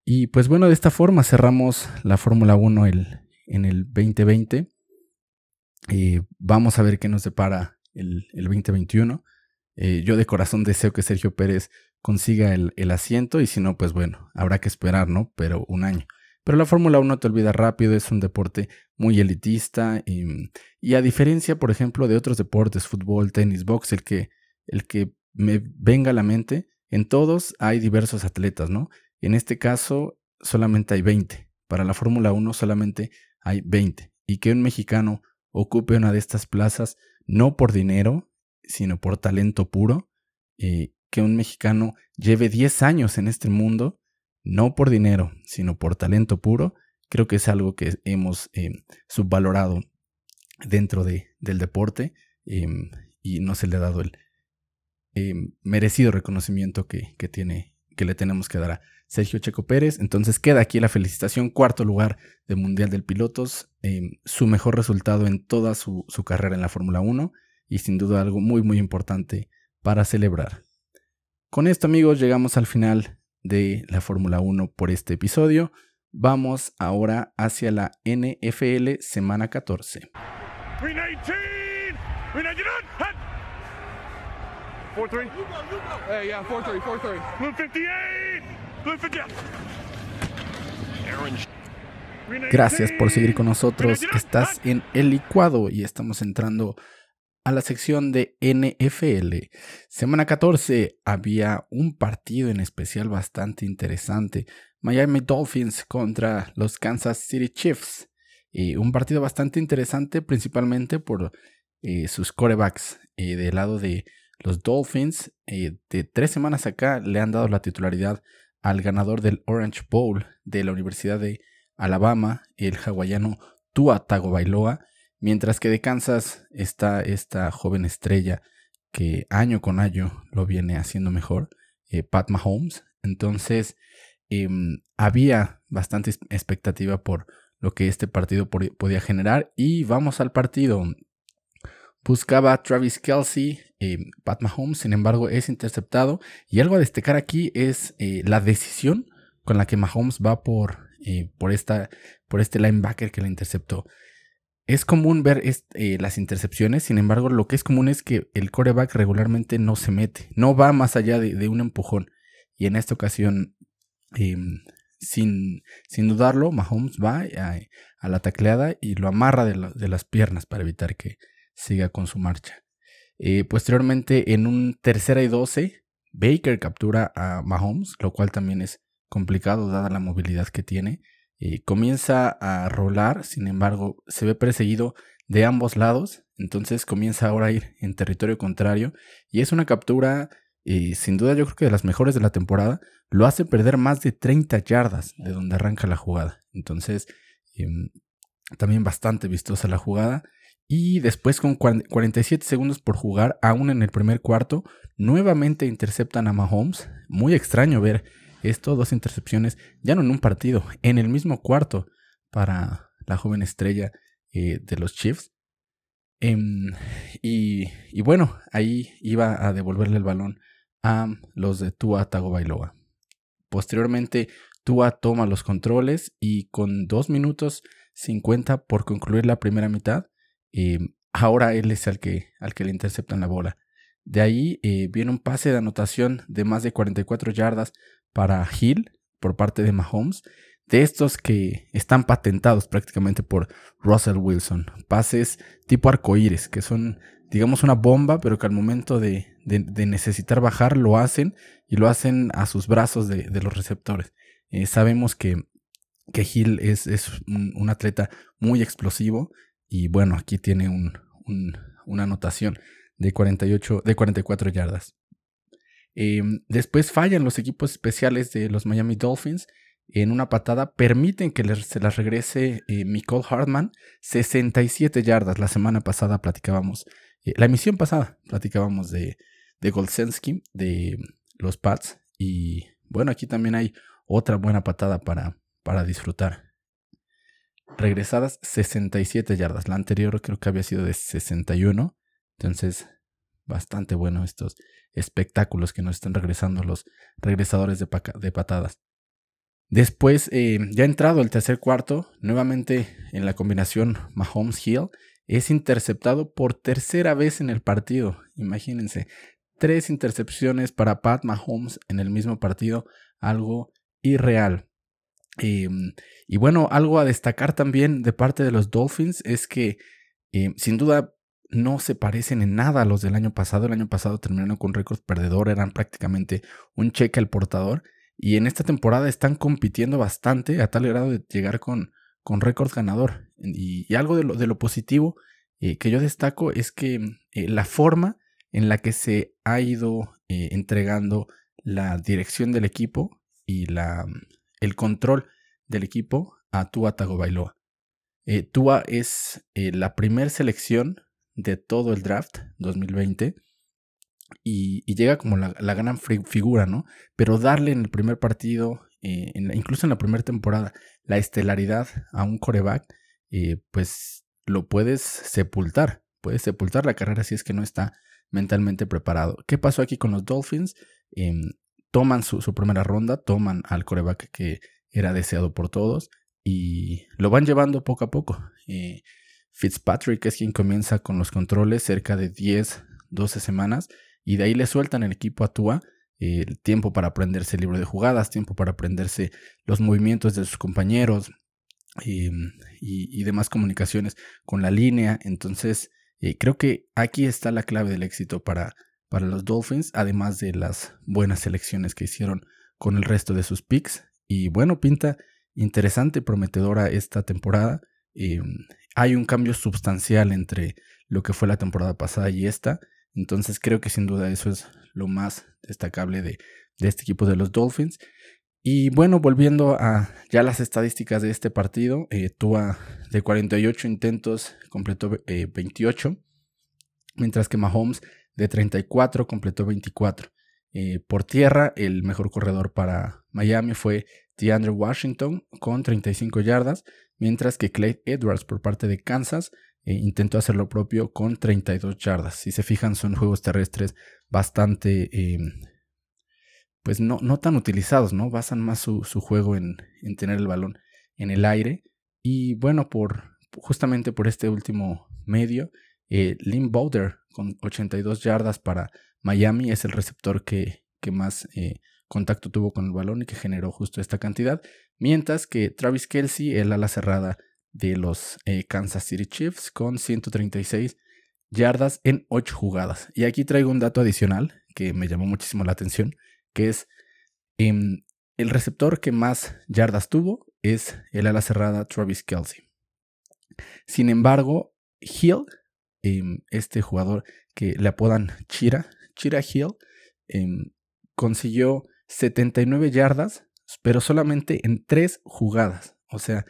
Y pues bueno, de esta forma cerramos la Fórmula 1 en el 2020. Eh, vamos a ver qué nos depara el, 2021. Eh, yo de corazón deseo que Sergio Pérez consiga el, el, asiento y si no, pues bueno, habrá que esperar, ¿no? Pero un año. Pero la Fórmula 1 te olvida rápido, es un deporte muy elitista y, a diferencia, por ejemplo, de otros deportes, fútbol, tenis, box, el que, el que me venga a la mente, en todos hay diversos atletas, ¿no? En este caso solamente hay 20. Para la Fórmula 1 solamente hay 20. Y que un mexicano ocupe una de estas plazas no por dinero, sino por talento puro, y que un mexicano lleve 10 años en este mundo no por dinero, sino por talento puro, creo que es algo que hemos em, subvalorado dentro de, del deporte em, y no se le ha dado el merecido reconocimiento que, tiene, que le tenemos que dar a Sergio Checo Pérez. Entonces queda aquí la felicitación, cuarto lugar del Mundial del Pilotos, su mejor resultado en toda su, su carrera en la Fórmula 1 y sin duda algo muy muy importante para celebrar. Con esto amigos llegamos al final de la Fórmula 1 por este episodio. Vamos ahora hacia la NFL semana 14. Gracias por seguir con nosotros. Estás en El Licuado y estamos entrando a la sección de NFL. Semana 14 había un partido en especial bastante interesante. Miami Dolphins contra los Kansas City Chiefs. y un partido bastante interesante principalmente por eh, sus corebacks. Eh, del lado de los Dolphins, eh, de tres semanas acá le han dado la titularidad al ganador del Orange Bowl de la Universidad de Alabama, el hawaiano Tua Tagovailoa Mientras que de Kansas está esta joven estrella que año con año lo viene haciendo mejor, eh, Pat Mahomes. Entonces, em, había bastante expectativa por lo que este partido podía generar. Y vamos al partido. Buscaba a Travis Kelsey, em, Pat Mahomes, sin embargo, es interceptado. Y algo a destacar aquí es eh, la decisión con la que Mahomes va por, eh, por, esta, por este linebacker que le interceptó. Es común ver eh, las intercepciones, sin embargo, lo que es común es que el coreback regularmente no se mete, no va más allá de, un empujón. Y en esta ocasión, em, sin, sin, dudarlo, Mahomes va a, la tacleada y lo amarra de, las piernas para evitar que siga con su marcha. Eh, posteriormente, en un tercera y 12, Baker captura a Mahomes, lo cual también es complicado dada la movilidad que tiene. Eh, comienza a rolar, sin embargo, se ve perseguido de ambos lados, entonces comienza ahora a ir en territorio contrario y es una captura y sin duda yo creo que de las mejores de la temporada, lo hace perder más de 30 yardas de donde arranca la jugada. Entonces, em, también bastante vistosa la jugada. Y después con 47 segundos por jugar, aún en el primer cuarto, nuevamente interceptan a Mahomes. Muy extraño ver esto, dos intercepciones, ya no en un partido, en el mismo cuarto para la joven estrella eh, de los Chiefs. Em, y, bueno, ahí iba a devolverle el balón a los de Tua Tagovailoa. Posteriormente, Tua toma los controles y con 2 minutos 50 por concluir la primera mitad, eh, ahora él es el que, al que le interceptan la bola. De ahí eh, viene un pase de anotación de más de 44 yardas para Hill por parte de Mahomes, de estos que están patentados prácticamente por Russell Wilson. Pases tipo arcoíris, que son digamos, una bomba, pero que al momento de, necesitar bajar lo hacen y lo hacen a sus brazos de, los receptores. Eh, sabemos que, que Hill es, un, atleta muy explosivo y bueno, aquí tiene una anotación de, 48, de 44 yardas. Em, después fallan los equipos especiales de los Miami Dolphins en una patada, permiten que se las regrese eh, Nicole Hartman, 67 yardas. La semana pasada platicábamos eh, la emisión pasada platicábamos de, de Golsensky, de los Pats, y bueno, aquí también hay otra buena patada para, para disfrutar. Regresadas 67 yardas. La anterior creo que había sido de 61. Entonces, bastante bueno estos espectáculos que nos están regresando los regresadores de, patadas. Después, eh, ya entrado el tercer cuarto, nuevamente en la combinación Mahomes-Hill, es interceptado por tercera vez en el partido. Imagínense, tres intercepciones para Pat Mahomes en el mismo partido, algo irreal. Em, y bueno, algo a destacar también de parte de los Dolphins es que em, sin duda no se parecen en nada a los del año pasado. El año pasado terminaron con récord perdedor, eran prácticamente un cheque al portador. Y en esta temporada están compitiendo bastante a tal grado de llegar con, con récord ganador. Y, algo de lo, positivo eh, que yo destaco es que eh, la forma en la que se ha ido eh, entregando la dirección del equipo y la, el control del equipo a Tua Tagovailoa. Tua es la primera selección de todo el draft 2020 y, llega como la, gran figura, ¿no? Pero darle en el primer partido, incluso en la primera temporada, la estelaridad a un coreback, pues lo puedes sepultar. Puedes sepultar la carrera si es que no está mentalmente preparado. ¿Qué pasó aquí con los Dolphins? Toman su, primera ronda, toman al coreback que era deseado por todos y lo van llevando poco a poco. Eh, Fitzpatrick es quien comienza con los controles cerca de 10, 12 semanas y de ahí le sueltan el equipo a Tua. el tiempo para aprenderse el libro de jugadas, tiempo para aprenderse los movimientos de sus compañeros, Em, y, demás comunicaciones con la línea. Entonces, eh, creo que aquí está la clave del éxito para, para los Dolphins, además de las buenas selecciones que hicieron con el resto de sus picks. Y bueno, pinta interesante, prometedora esta temporada. Em, hay un cambio sustancial entre lo que fue la temporada pasada y esta. Entonces creo que sin duda eso es lo más destacable de, este equipo de los Dolphins. Y bueno, volviendo a ya las estadísticas de este partido, eh, de 48 intentos completó 28, eh, mientras que Mahomes de 34 completó 24. Eh, por tierra, el mejor corredor para Miami fue DeAndre Washington con 35 yardas, mientras que Clay Edwards por parte de Kansas intentó hacer lo propio con 32 yardas. Si se fijan, son juegos terrestres bastante pues no, no tan utilizados, ¿no? Basan más su, juego en, tener el balón en el aire. Y bueno, por justamente por este último medio, eh, Lynn Bowder con 82 yardas para Miami es el receptor que, más eh, contacto tuvo con el balón y que generó justo esta cantidad. Mientras que Travis Kelsey, el ala cerrada de los eh, Kansas City Chiefs, con 136 yardas en 8 jugadas. Y aquí traigo un dato adicional que me llamó muchísimo la atención, que es em, el receptor que más yardas tuvo es el ala cerrada Travis Kelsey. Sin embargo, Hill, em, este jugador que le apodan Chira, Chira Hill, em, consiguió 79 yardas, pero solamente en 3 jugadas. O sea,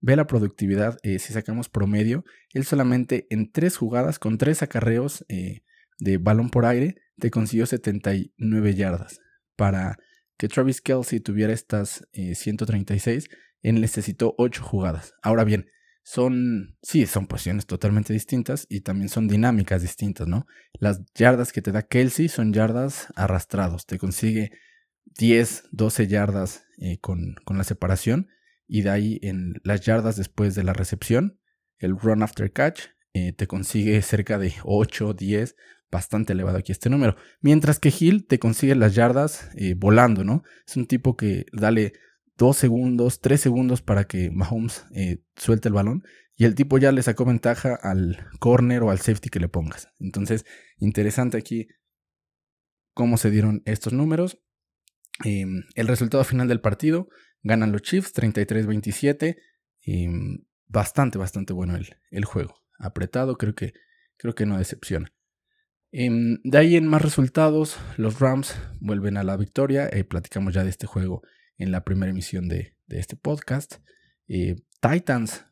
ve la productividad, eh, si sacamos promedio, él solamente en 3 jugadas con 3 acarreos eh, de balón por aire te consiguió 79 yardas. Para que Travis Kelsey tuviera estas 136, eh, él necesitó 8 jugadas. Ahora bien, son, sí, son posiciones totalmente distintas y también son dinámicas distintas, ¿no? Las yardas que te da Kelsey son yardas arrastrados, te consigue 10, 12 yardas eh, con, con, la separación y de ahí en las yardas después de la recepción, el run after catch, eh, te consigue cerca de 8, 10, bastante elevado aquí este número. Mientras que Hill te consigue las yardas eh, volando, ¿no? Es un tipo que dale 2 segundos, 3 segundos para que Mahomes eh, suelte el balón y el tipo ya le sacó ventaja al corner o al safety que le pongas. Entonces, interesante aquí cómo se dieron estos números. Em, el resultado final del partido, ganan los Chiefs 33-27. Em, bastante, bastante bueno el, el juego. Apretado, creo que, creo que no decepciona. Em, de ahí en más resultados, los Rams vuelven a la victoria. Eh, platicamos ya de este juego en la primera emisión de, este podcast. Eh, Titans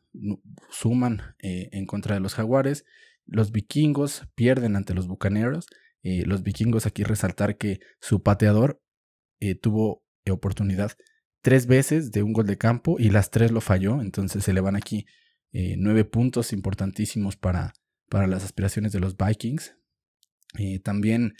suman eh, en contra de los Jaguares. Los vikingos pierden ante los Bucaneros. los vikingos aquí resaltar que su pateador tuvo oportunidad tres veces de un gol de campo y las tres lo falló. Entonces se le van aquí nueve puntos importantísimos para, para las aspiraciones de los Vikings. Eh, también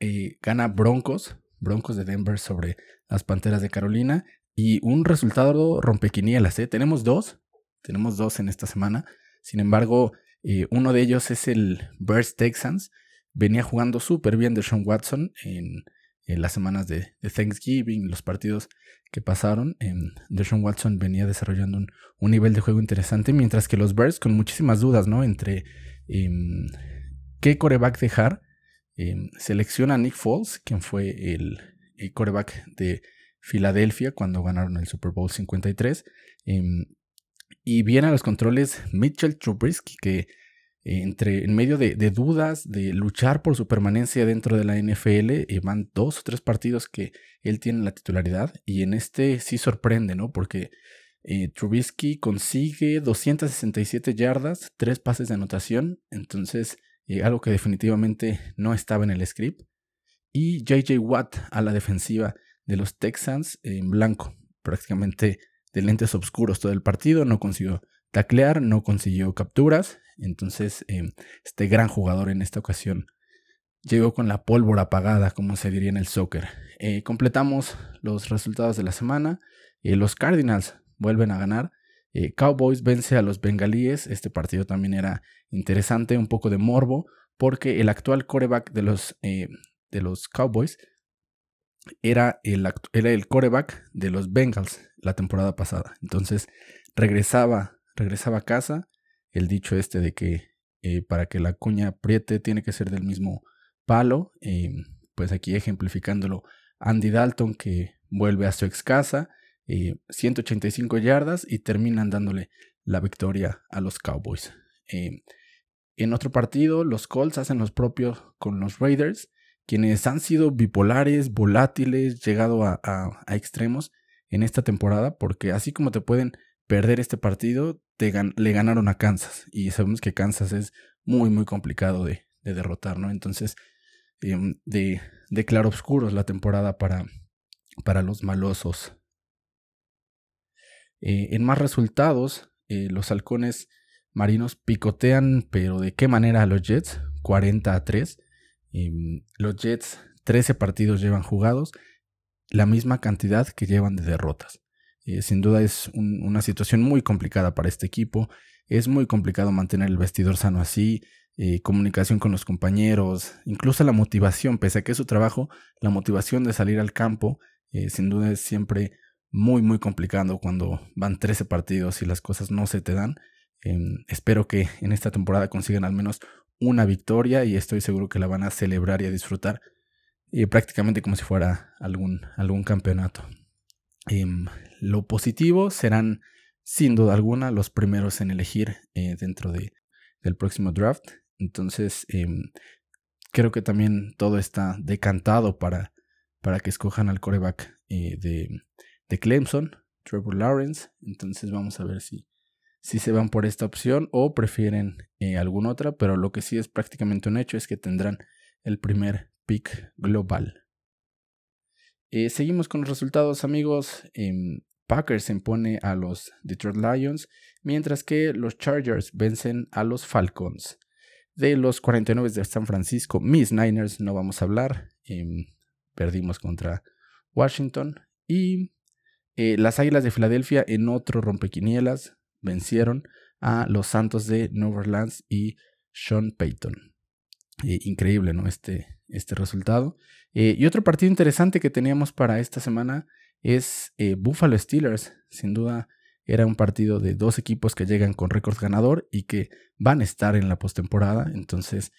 eh, gana Broncos, Broncos de Denver sobre las Panteras de Carolina. Y un resultado rompequinielas, ¿eh? Tenemos dos, tenemos dos en esta semana. Sin embargo, eh, uno de ellos es el Bears Texans. Venía jugando súper bien de Sean Watson en, las semanas de, Thanksgiving, los partidos que pasaron. En Deshaun Watson venía desarrollando un, nivel de juego interesante, mientras que los Bears con muchísimas dudas, ¿no? Entre em, qué coreback dejar. Em, selecciona a Nick Foles, quien fue el, coreback de Filadelfia cuando ganaron el Super Bowl 53. Em, y viene a los controles Mitchell Trubisky, que eh, entre, en medio de, de, de luchar por su permanencia dentro de la NFL, eh, van dos o tres partidos que él tiene la titularidad. Y en este sí sorprende, ¿no? Porque eh, Trubisky consigue 267 yardas, tres pases de anotación. Entonces algo que definitivamente no estaba en el script. Y JJ Watt a la defensiva de los Texans en blanco, prácticamente de lentes oscuros todo el partido, no consiguió taclear, no consiguió capturas, entonces em, este gran jugador en esta ocasión llegó con la pólvora apagada, como se diría en el soccer. Eh, completamos los resultados de la semana, eh, los Cardinals vuelven a ganar eh, Cowboys vence a los bengalíes. Este partido también era interesante, un poco de morbo, porque el actual coreback de los, eh, de los Cowboys era el, era coreback de los Bengals la temporada pasada. Entonces regresaba, regresaba a casa. El dicho este de que eh, para que la cuña apriete tiene que ser del mismo palo. pues aquí ejemplificándolo, Andy Dalton que vuelve a su ex casa 185 eh, yardas y terminan dándole la victoria a los Cowboys. Eh, en otro partido, los Colts hacen los propios con los Raiders, quienes han sido bipolares, volátiles, llegado a, extremos en esta temporada, porque así como te pueden perder este partido, le ganaron a Kansas. Y sabemos que Kansas es muy, muy complicado de, derrotar, ¿no? Entonces, em, de, de claroscuros la temporada para, para los malosos eh, en más resultados, eh, los halcones marinos picotean, pero ¿de qué manera a los Jets? 40 a 3. Em, los Jets 13 partidos llevan jugados, la misma cantidad que llevan de derrotas. Eh, sin duda es una situación muy complicada para este equipo. Es muy complicado mantener el vestidor sano así, comunicación con los compañeros, incluso la motivación, pese a que es su trabajo, la motivación de salir al campo, sin duda es siempre muy, muy complicado cuando van 13 partidos y las cosas no se te dan. Em, espero que en esta temporada consigan al menos una victoria y estoy seguro que la van a celebrar y a disfrutar eh, prácticamente como si fuera algún, algún campeonato. Em, lo positivo serán sin duda alguna los primeros en elegir eh, dentro de, del próximo draft. Entonces em, creo que también todo está decantado para, para que escojan al coreback eh, de, de Clemson, Trevor Lawrence. Entonces vamos a ver si, si se van por esta opción o prefieren eh, alguna otra, pero lo que sí es prácticamente un hecho es que tendrán el primer pick global. Eh, seguimos con los resultados amigos. Em, Packers se impone a los Detroit Lions, mientras que los Chargers vencen a los Falcons. De los 49 de San Francisco, Miss Niners no vamos a hablar. Em, perdimos contra Washington. Y eh, las Águilas de Filadelfia en otro rompequinielas vencieron a los Santos de New Orleans y Sean Payton. Eh, increíble, ¿no? Este, este resultado. Eh, y otro partido interesante que teníamos para esta semana es Buffalo Steelers. Sin duda era un partido de dos equipos que llegan con récord ganador y que van a estar en la postemporada. Entonces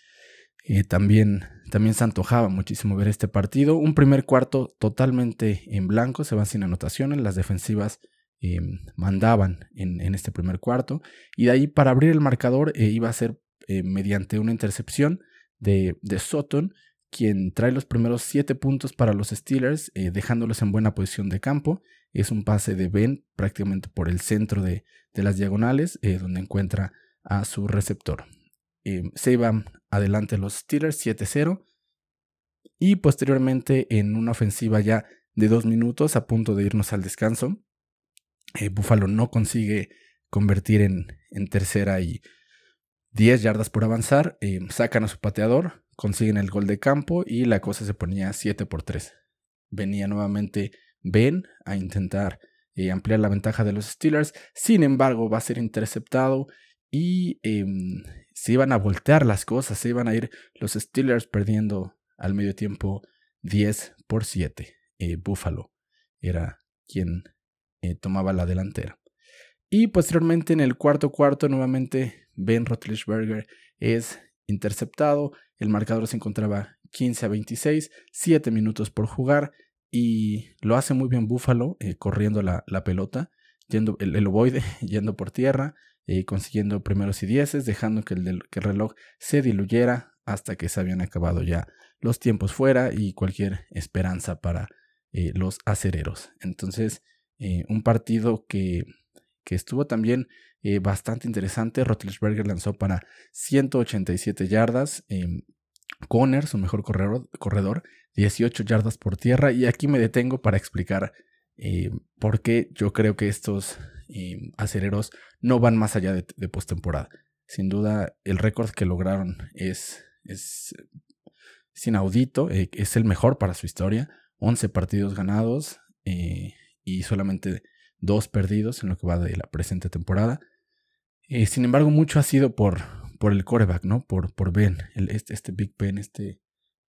también, también se antojaba muchísimo ver este partido. Un primer cuarto totalmente en blanco, se van sin anotaciones. Las defensivas Em, mandaban en, este primer cuarto. Y de ahí para abrir el marcador eh, iba a ser eh, mediante una intercepción de, de, Sutton, quien trae los primeros siete puntos para los Steelers, eh, dejándolos en buena posición de campo. Es un pase de Ben prácticamente por el centro de, de las diagonales, donde encuentra a su receptor. Em, se iban adelante los Steelers 7-0. Y posteriormente en una ofensiva ya de dos minutos a punto de irnos al descanso, eh, Buffalo no consigue convertir en, en, tercera y 10 yardas por avanzar. Eh, sacan a su pateador, consiguen el gol de campo y la cosa se ponía 7 por 3. Venía nuevamente Ben a intentar eh, ampliar la ventaja de los Steelers. Sin embargo, va a ser interceptado y em, se iban a voltear las cosas. Se iban a ir los Steelers perdiendo al medio tiempo 10 por 7. Buffalo era quien eh, tomaba la delantera. Y posteriormente en el cuarto cuarto nuevamente Ben Roethlisberger es interceptado, el marcador se encontraba 15 a 26, 7 minutos por jugar y lo hace muy bien Buffalo eh, corriendo la, pelota, yendo, el, el, ovoide yendo por tierra, eh, consiguiendo primeros y dieces, dejando que el, que el reloj se diluyera hasta que se habían acabado ya los tiempos fuera y cualquier esperanza para los acereros. Entonces, eh, un partido que, que estuvo también eh, bastante interesante. Rotlisberger lanzó para 187 yardas. Eh, Conner, su mejor corredor, corredor, 18 yardas por tierra. Y aquí me detengo para explicar por qué yo creo que estos acereros no van más allá de, de postemporada. Sin duda, el récord que lograron es, es, es inaudito, es el mejor para su historia. 11 partidos ganados, y solamente dos perdidos en lo que va de la presente temporada. Eh, sin embargo, mucho ha sido por, por el coreback, ¿no? Por, por Ben, el, este, este, Big Ben, este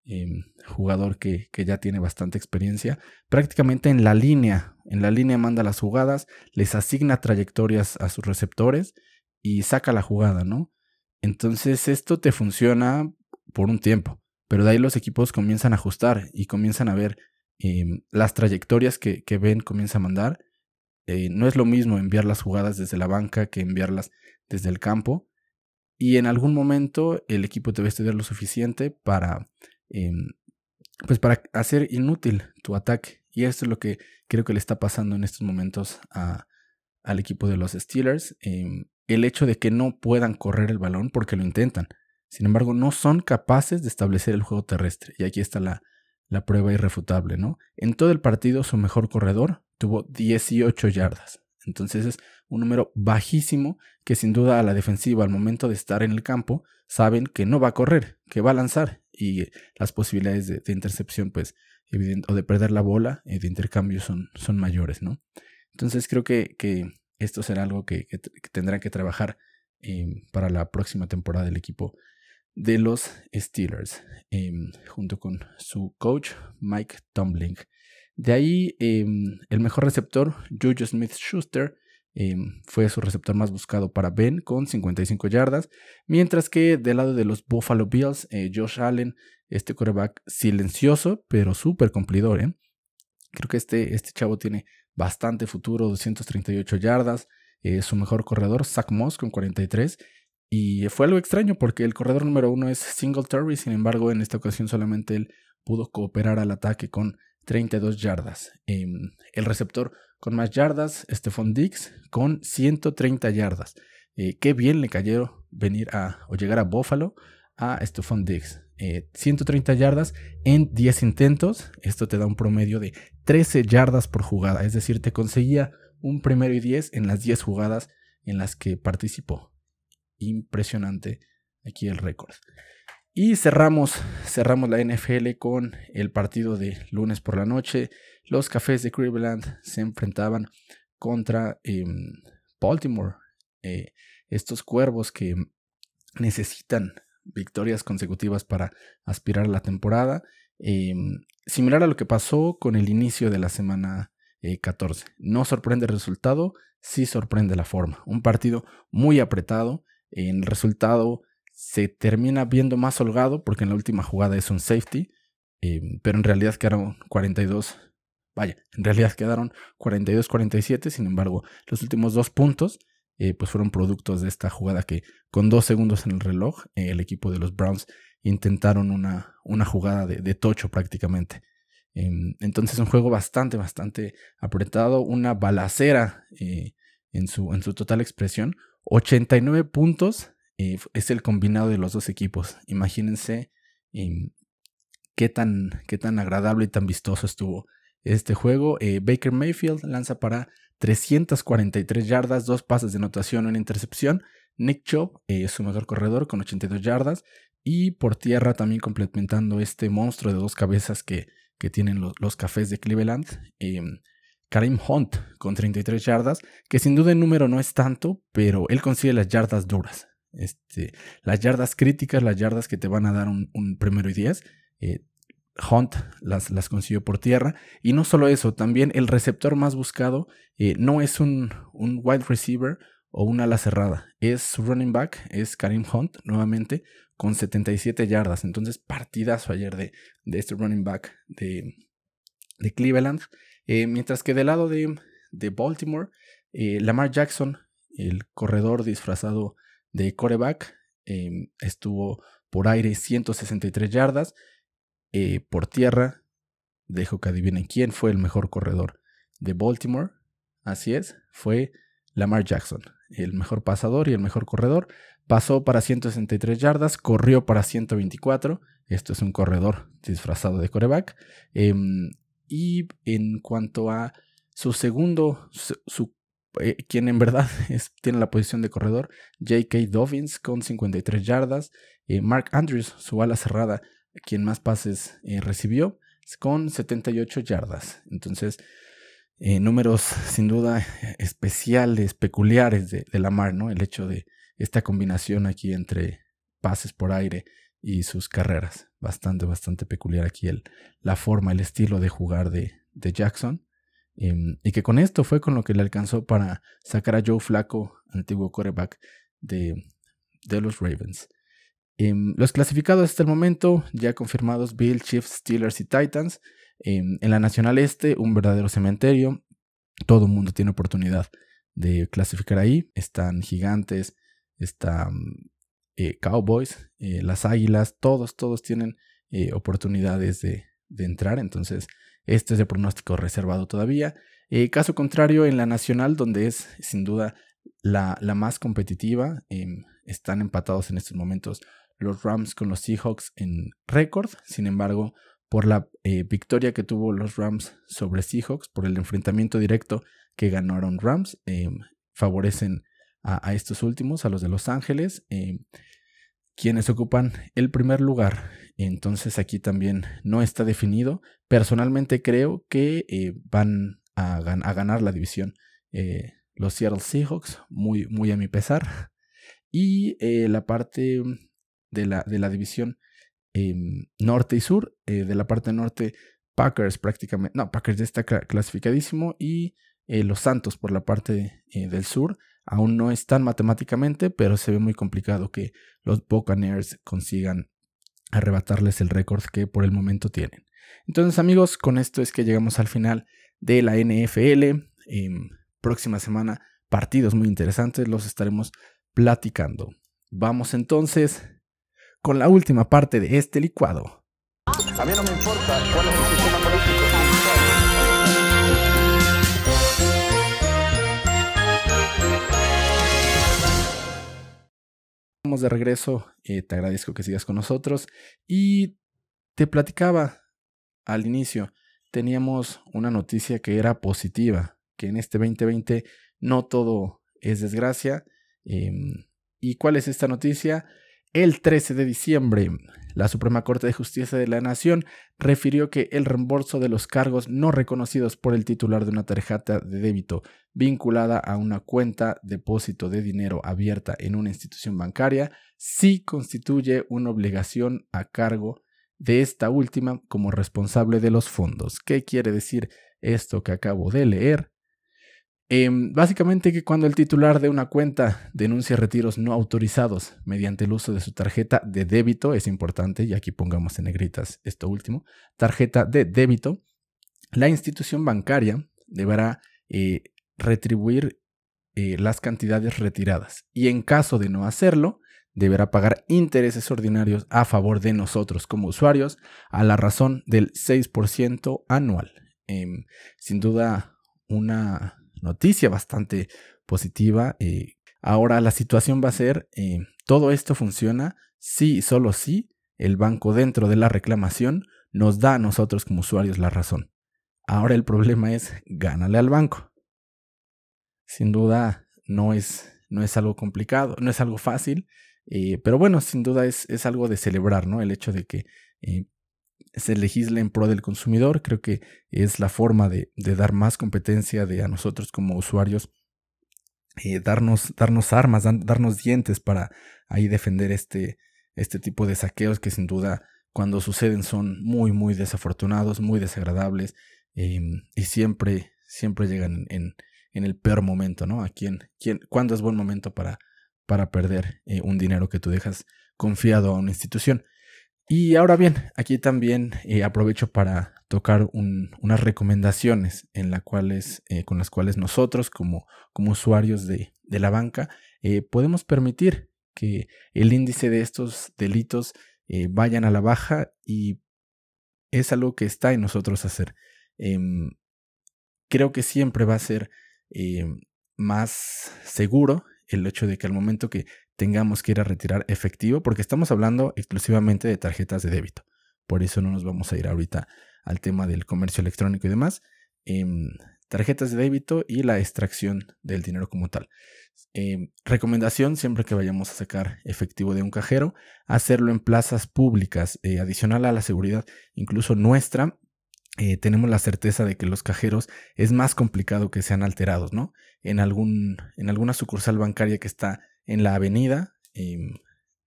em, jugador que, que, ya tiene bastante experiencia. Prácticamente en la línea, en la línea manda las jugadas, les asigna trayectorias a sus receptores y saca la jugada, ¿no? Entonces esto te funciona por un tiempo, pero de ahí los equipos comienzan a ajustar y comienzan a ver Em, las trayectorias que, que, Ben comienza a mandar. Eh, no es lo mismo enviar las jugadas desde la banca que enviarlas desde el campo. Y en algún momento el equipo debe estudiar lo suficiente para, em, pues para hacer inútil tu ataque. Y esto es lo que creo que le está pasando en estos momentos al equipo de los Steelers. Em, el hecho de que no puedan correr el balón porque lo intentan. Sin embargo, no son capaces de establecer el juego terrestre. Y aquí está la, la prueba irrefutable, ¿no? En todo el partido su mejor corredor tuvo 18 yardas. Entonces es un número bajísimo que sin duda a la defensiva al momento de estar en el campo saben que no va a correr, que va a lanzar y las posibilidades de, intercepción pues o de perder la bola y eh, de intercambio son, son mayores, ¿no? Entonces creo que, que esto será algo que, que, tendrán que trabajar eh, para la próxima temporada del equipo de los Steelers, em, junto con su coach Mike Tumbling. De ahí, el mejor receptor, Juju Smith Schuster, Em, fue su receptor más buscado para Ben con 55 yardas. Mientras que del lado de los Buffalo Bills, eh, Josh Allen, este quarterback silencioso, pero súper cumplidor. ¿eh? Creo que este, este chavo tiene bastante futuro, 238 yardas. Eh, su mejor corredor, Zach Moss, con 43. Y fue algo extraño porque el corredor número uno es Singletary, sin embargo, en esta ocasión solamente él pudo cooperar al ataque con 32 yardas. Em, el receptor con más yardas, Stephon Dix, con 130 yardas. Eh, qué bien le cayó venir a o llegar a Buffalo a Stephon Dix. 130 yardas en 10 intentos. Esto te da un promedio de 13 yardas por jugada. Es decir, te conseguía un primero y 10 en las 10 jugadas en las que participó. Impresionante aquí el récord. Y cerramos, cerramos la NFL con el partido de lunes por la noche. Los Cafés de Cleveland se enfrentaban contra em, Baltimore. Eh, estos cuervos que necesitan victorias consecutivas para aspirar a la temporada. Em, similar a lo que pasó con el inicio de la semana 14. Eh, no sorprende el resultado, sí sorprende la forma. Un partido muy apretado. En resultado se termina viendo más holgado porque en la última jugada es un safety, em, pero en realidad quedaron 42. Vaya, en realidad quedaron 42-47, sin embargo, los últimos dos puntos eh, pues fueron productos de esta jugada que con dos segundos en el reloj, eh, el equipo de los Browns intentaron una, una jugada de, tocho prácticamente. Em, entonces un juego bastante, bastante apretado, una balacera eh, en, su, en su total expresión. 89 puntos es el combinado de los dos equipos. Imagínense em, qué, tan, qué tan agradable y tan vistoso estuvo este juego. Baker Mayfield lanza para 343 yardas, dos pases de anotación, una intercepción. Nick Chubb es su mejor corredor con 82 yardas. Y por tierra también complementando este monstruo de dos cabezas que, que tienen los, cafés de Cleveland. Em, Karim Hunt con 33 yardas, que sin duda el número no es tanto, pero él consigue las yardas duras. Este, las yardas críticas, las yardas que te van a dar un, primero y 10. Hunt las, las, consiguió por tierra. Y no solo eso, también el receptor más buscado eh, no es un, un, wide receiver o una ala cerrada, es running back, es Karim Hunt nuevamente con 77 yardas. Entonces, partidazo ayer de, de este running back de, de Cleveland. Eh, mientras que del lado de, de Baltimore, eh, Lamar Jackson, el corredor disfrazado de coreback, estuvo por aire 163 yardas. Eh, por tierra, dejo que adivinen quién fue el mejor corredor de Baltimore. Así es, fue Lamar Jackson, el mejor pasador y el mejor corredor. Pasó para 163 yardas, corrió para 124. Esto es un corredor disfrazado de coreback. Em, y en cuanto a su segundo, su, eh, quien en verdad tiene la posición de corredor, J.K. Dobbins con 53 yardas. Eh, Mark Andrews, su ala cerrada, quien más pases eh, recibió, con 78 yardas. Entonces, números sin duda especiales, peculiares de, de Lamar, ¿no? El hecho de esta combinación aquí entre pases por aire y sus carreras. Bastante, bastante peculiar aquí el, la forma, el estilo de jugar de, de Jackson. Em, y que con esto fue con lo que le alcanzó para sacar a Joe Flaco, antiguo quarterback de, de los Ravens. Em, los clasificados hasta el momento, ya confirmados Bill, Chiefs, Steelers y Titans. Em, en la Nacional Este, un verdadero cementerio. Todo el mundo tiene oportunidad de clasificar ahí. Están gigantes, están eh, Cowboys, eh, las Águilas, todos, todos tienen eh, oportunidades de, entrar. Entonces, este es el pronóstico reservado todavía. caso contrario, en la Nacional, donde es sin duda la, la más competitiva, em, están empatados en estos momentos los Rams con los Seahawks en récord. Sin embargo, por la eh, victoria que tuvo los Rams sobre Seahawks, por el enfrentamiento directo que ganaron Rams, em, favorecen a, estos últimos, a los de Los Ángeles, em, quienes ocupan el primer lugar. Entonces aquí también no está definido. Personalmente creo que eh, van a, ganar la división eh, los Seattle Seahawks, muy, a mi pesar. Y la parte de la, de la división em, norte y sur. Eh, de la parte norte, Packers prácticamente, no, Packers ya está clasificadísimo y eh, los Santos por la parte eh, del sur. Aún no están matemáticamente, pero se ve muy complicado que los Buccaneers consigan arrebatarles el récord que por el momento tienen. Entonces amigos, con esto es que llegamos al final de la NFL. Em, próxima semana partidos muy interesantes, los estaremos platicando. Vamos entonces con la última parte de este licuado. A mí no me importa cuál es el sistema político. De regreso, eh, te agradezco que sigas con nosotros y te platicaba al inicio, teníamos una noticia que era positiva, que en este 2020 no todo es desgracia. Em, ¿Y cuál es esta noticia? El 13 de diciembre, la Suprema Corte de Justicia de la Nación refirió que el reembolso de los cargos no reconocidos por el titular de una tarjeta de débito vinculada a una cuenta depósito de dinero abierta en una institución bancaria sí constituye una obligación a cargo de esta última como responsable de los fondos. ¿Qué quiere decir esto que acabo de leer? Em, básicamente que cuando el titular de una cuenta denuncia retiros no autorizados mediante el uso de su tarjeta de débito, es importante, y aquí pongamos en negritas esto último, tarjeta de débito, la institución bancaria deberá eh, retribuir eh, las cantidades retiradas y en caso de no hacerlo, deberá pagar intereses ordinarios a favor de nosotros como usuarios a la razón del 6% anual. Em, sin duda, una noticia bastante positiva. Eh, ahora la situación va a ser, eh, todo esto funciona si y solo si el banco dentro de la reclamación nos da a nosotros como usuarios la razón. Ahora el problema es gánale al banco. Sin duda no es, no es algo complicado, no es algo fácil, eh, pero bueno, sin duda es, es, algo de celebrar, ¿no? El hecho de que se legisle en pro del consumidor. Creo que es la forma de, dar más competencia de a nosotros como usuarios, eh, darnos, darnos armas, darnos dientes para ahí defender este, este tipo de saqueos que sin duda cuando suceden son muy, muy desafortunados, muy desagradables em, y siempre, siempre llegan en, en, el peor momento, ¿no? ¿A quién, quién, ¿Cuándo es buen momento para, para perder eh, un dinero que tú dejas confiado a una institución? Y ahora bien, aquí también eh, aprovecho para tocar unas recomendaciones en la cuales, eh, con las cuales nosotros como, usuarios de, la banca eh, podemos permitir que el índice de estos delitos vayan a la baja y es algo que está en nosotros hacer. Em, creo que siempre va a ser más seguro el hecho de que al momento que tengamos que ir a retirar efectivo, porque estamos hablando exclusivamente de tarjetas de débito. Por eso no nos vamos a ir ahorita al tema del comercio electrónico y demás. Em, tarjetas de débito y la extracción del dinero como tal. Em, recomendación siempre que vayamos a sacar efectivo de un cajero, hacerlo en plazas públicas, eh, adicional a la seguridad incluso nuestra. Eh, tenemos la certeza de que los cajeros es más complicado que sean alterados, ¿no? En, algún, en alguna sucursal bancaria que está en la avenida, em,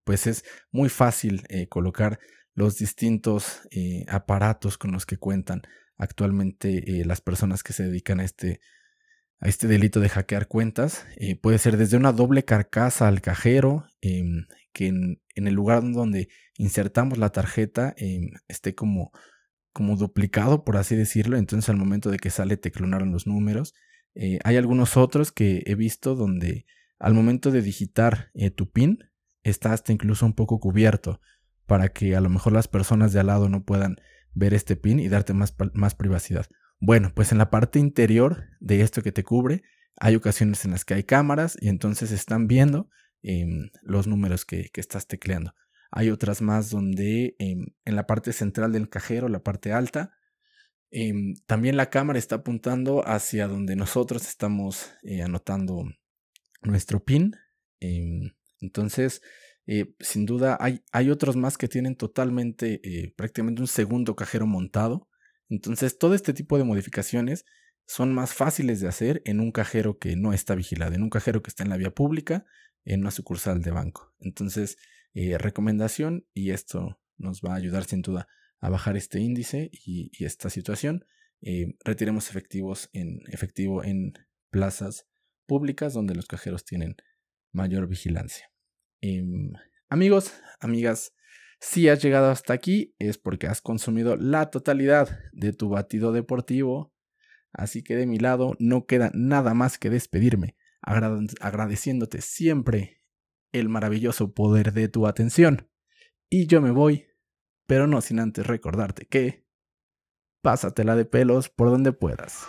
pues es muy fácil eh, colocar los distintos eh, aparatos con los que cuentan actualmente eh, las personas que se dedican a este, a este delito de hackear cuentas. puede ser desde una doble carcasa al cajero, em, que en, el lugar donde insertamos la tarjeta em, esté como, como duplicado, por así decirlo. Entonces al momento de que sale te clonaron los números. hay algunos otros que he visto donde al momento de digitar eh, tu PIN, está hasta incluso un poco cubierto para que a lo mejor las personas de al lado no puedan ver este PIN y darte más, más privacidad. Bueno, pues en la parte interior de esto que te cubre, hay ocasiones en las que hay cámaras y entonces están viendo em, los números que, estás tecleando. Hay otras más donde em, en la parte central del cajero, la parte alta, em, también la cámara está apuntando hacia donde nosotros estamos eh, anotando nuestro pin. Em, entonces, eh, sin duda, hay, hay, otros más que tienen totalmente, eh, prácticamente un segundo cajero montado. Entonces, todo este tipo de modificaciones son más fáciles de hacer en un cajero que no está vigilado, en un cajero que está en la vía pública, en una sucursal de banco. Entonces, eh, recomendación, y esto nos va a ayudar sin duda a bajar este índice y, esta situación. Retiremos efectivos en efectivo en plazas públicas donde los cajeros tienen mayor vigilancia. Em, amigos, amigas, si has llegado hasta aquí es porque has consumido la totalidad de tu batido deportivo. Así que de mi lado no queda nada más que despedirme, agradeciéndote siempre el maravilloso poder de tu atención. Y yo me voy, pero no sin antes recordarte que pásatela de pelos por donde puedas.